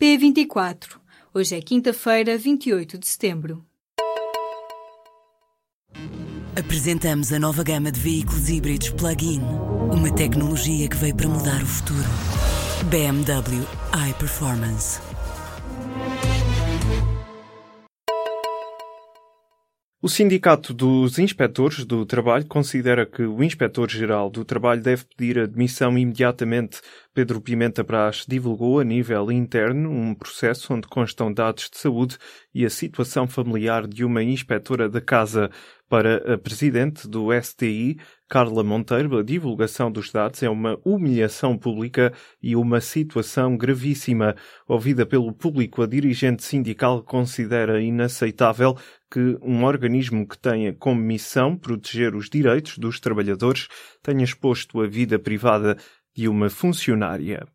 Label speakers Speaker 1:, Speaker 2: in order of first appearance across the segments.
Speaker 1: P24. Hoje é quinta-feira, 28 de setembro.
Speaker 2: Apresentamos a nova gama de veículos híbridos plug-in. Uma tecnologia que veio para mudar o futuro. BMW iPerformance.
Speaker 3: O Sindicato dos Inspectores do Trabalho considera que o Inspetor-Geral do Trabalho deve pedir admissão imediatamente. Pedro Pimenta Brás divulgou a nível interno um processo onde constam dados de saúde e a situação familiar de uma inspetora da casa. Para a presidente do STI, Carla Monteiro, a divulgação dos dados é uma humilhação pública e uma situação gravíssima. Ouvida pelo público, a dirigente sindical considera inaceitável que um organismo que tenha como missão proteger os direitos dos trabalhadores tenha exposto a vida privada de uma funcionária.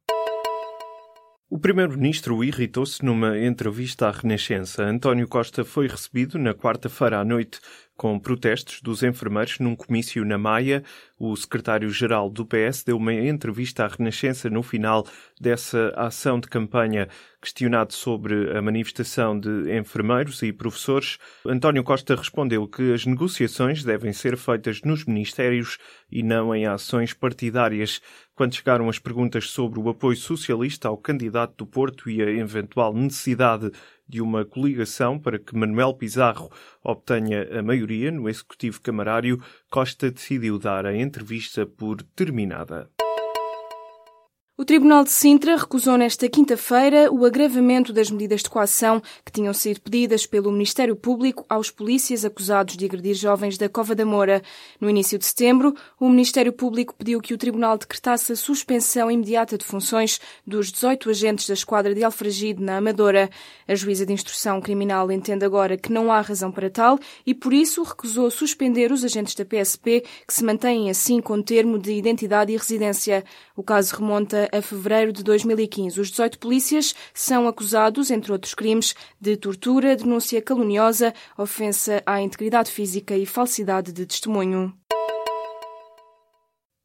Speaker 3: O primeiro-ministro irritou-se numa entrevista à Renascença. António Costa foi recebido na quarta-feira à noite com protestos dos enfermeiros num comício na Maia. O secretário-geral do PS deu uma entrevista à Renascença no final dessa ação de campanha. Questionado sobre a manifestação de enfermeiros e professores, António Costa respondeu que as negociações devem ser feitas nos ministérios e não em ações partidárias. Quando chegaram as perguntas sobre o apoio socialista ao candidato do Porto e a eventual necessidade de uma coligação para que Manuel Pizarro obtenha a maioria no Executivo Camarário, Costa decidiu dar a entrevista por terminada.
Speaker 4: O Tribunal de Sintra recusou nesta quinta-feira o agravamento das medidas de coação que tinham sido pedidas pelo Ministério Público aos polícias acusados de agredir jovens da Cova da Moura. No início de setembro, o Ministério Público pediu que o Tribunal decretasse a suspensão imediata de funções dos 18 agentes da Esquadra de Alfragide na Amadora. A juíza de instrução criminal entende agora que não há razão para tal e, por isso, recusou suspender os agentes da PSP que se mantêm assim com termo de identidade e residência. O caso remonta a fevereiro de 2015. Os 18 polícias são acusados, entre outros crimes, de tortura, denúncia caluniosa, ofensa à integridade física e falsidade de testemunho.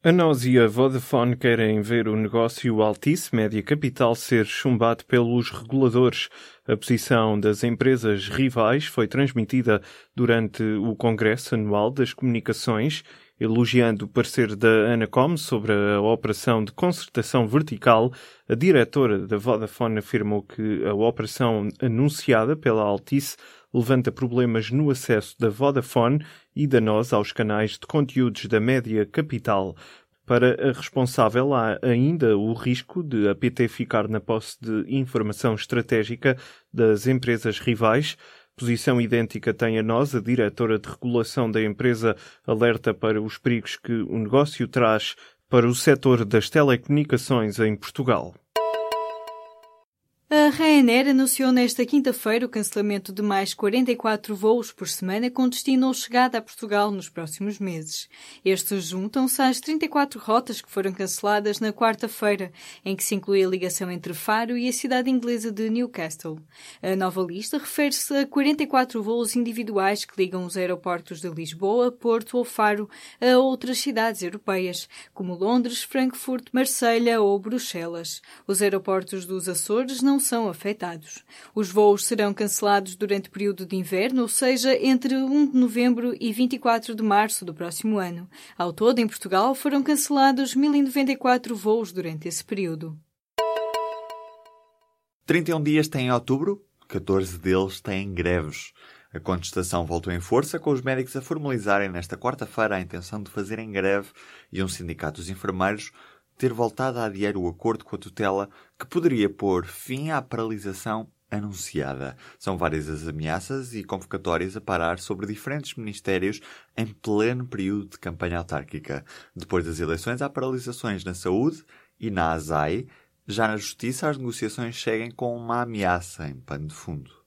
Speaker 3: A nós e a Vodafone querem ver o negócio Altice Média Capital ser chumbado pelos reguladores. A posição das empresas rivais foi transmitida durante o Congresso Anual das Comunicações Elogiando o parecer da Anacom sobre a operação de concertação vertical, a diretora da Vodafone afirmou que a operação anunciada pela Altice levanta problemas no acesso da Vodafone e da NOS aos canais de conteúdos da média capital. Para a responsável, há ainda o risco de a PT ficar na posse de informação estratégica das empresas rivais, Posição idêntica tem a nós, a diretora de regulação da empresa alerta para os perigos que o negócio traz para o setor das telecomunicações em Portugal.
Speaker 1: A Ryanair anunciou nesta quinta-feira o cancelamento de mais 44 voos por semana com destino ou chegada a Portugal nos próximos meses. Estes juntam-se às 34 rotas que foram canceladas na quarta-feira, em que se inclui a ligação entre Faro e a cidade inglesa de Newcastle. A nova lista refere-se a 44 voos individuais que ligam os aeroportos de Lisboa, Porto ou Faro a outras cidades europeias, como Londres, Frankfurt, Marselha ou Bruxelas. Os aeroportos dos Açores não são afetados. Os voos serão cancelados durante o período de inverno, ou seja, entre 1 de novembro e 24 de março do próximo ano. Ao todo, em Portugal, foram cancelados 1.094 voos durante esse período.
Speaker 5: 31 dias têm outubro, 14 deles têm greves. A contestação voltou em força, com os médicos a formalizarem nesta quarta-feira a intenção de fazerem greve e um sindicato dos enfermeiros ter voltado a adiar o acordo com a tutela que poderia pôr fim à paralisação anunciada. São várias as ameaças e convocatórias a parar sobre diferentes ministérios em pleno período de campanha autárquica. Depois das eleições, há paralisações na saúde e na ASAI. Já na justiça, as negociações seguem com uma ameaça em pano de fundo.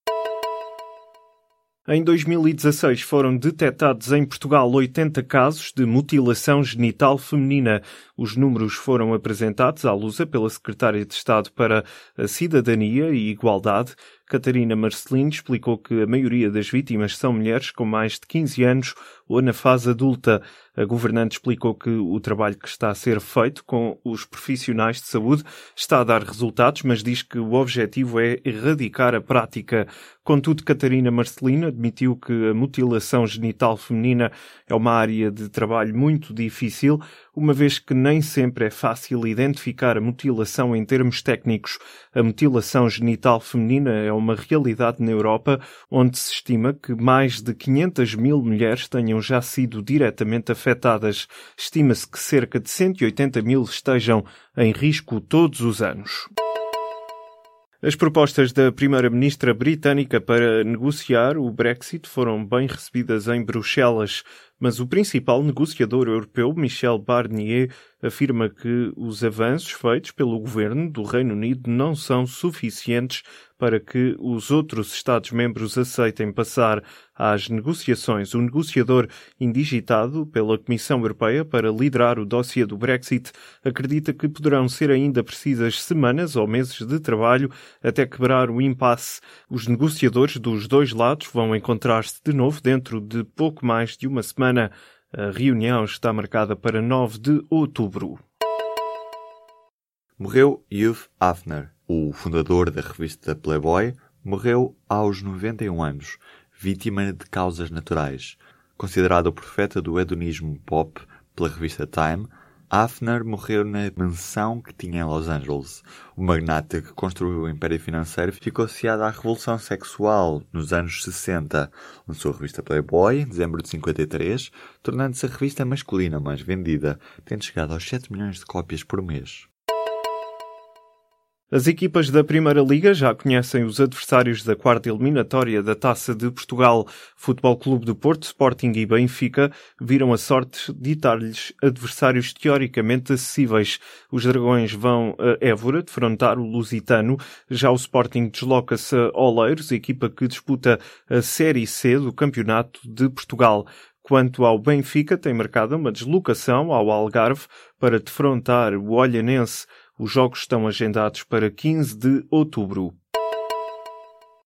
Speaker 3: Em 2016 foram detectados em Portugal 80 casos de mutilação genital feminina. Os números foram apresentados à Lusa pela Secretária de Estado para a Cidadania e Igualdade, Catarina Marcelino explicou que a maioria das vítimas são mulheres com mais de 15 anos ou na fase adulta. A governante explicou que o trabalho que está a ser feito com os profissionais de saúde está a dar resultados, mas diz que o objetivo é erradicar a prática. Contudo, Catarina Marcelino admitiu que a mutilação genital feminina é uma área de trabalho muito difícil, uma vez que nem sempre é fácil identificar a mutilação em termos técnicos. A mutilação genital feminina é uma realidade na Europa, onde se estima que mais de 500 mil mulheres tenham já sido diretamente afetadas. Estima-se que cerca de 180 mil estejam em risco todos os anos. As propostas da Primeira-Ministra britânica para negociar o Brexit foram bem recebidas em Bruxelas, mas o principal negociador europeu, Michel Barnier, afirma que os avanços feitos pelo governo do Reino Unido não são suficientes para que os outros Estados-membros aceitem passar às negociações. O negociador indigitado pela Comissão Europeia para liderar o dossiê do Brexit acredita que poderão ser ainda precisas semanas ou meses de trabalho até quebrar o impasse. Os negociadores dos dois lados vão encontrar-se de novo dentro de pouco mais de uma semana. A reunião está marcada para 9 de outubro.
Speaker 5: Morreu Hugh Hafner, o fundador da revista Playboy, morreu aos 91 anos, vítima de causas naturais. Considerado o profeta do hedonismo pop pela revista Time, Hafner morreu na mansão que tinha em Los Angeles. O magnata que construiu o império financeiro ficou associado à revolução sexual nos anos 60. Lançou a revista Playboy em dezembro de 53, tornando-se a revista masculina mais vendida, tendo chegado aos 7 milhões de cópias por mês.
Speaker 3: As equipas da Primeira Liga já conhecem os adversários da quarta eliminatória da Taça de Portugal. Futebol Clube do Porto, Sporting e Benfica viram a sorte ditar-lhes adversários teoricamente acessíveis. Os Dragões vão a Évora defrontar o Lusitano. Já o Sporting desloca-se a Oleiros, equipa que disputa a Série C do Campeonato de Portugal. Quanto ao Benfica, tem marcado uma deslocação ao Algarve para defrontar o Olhanense. Os jogos estão agendados para 15 de outubro.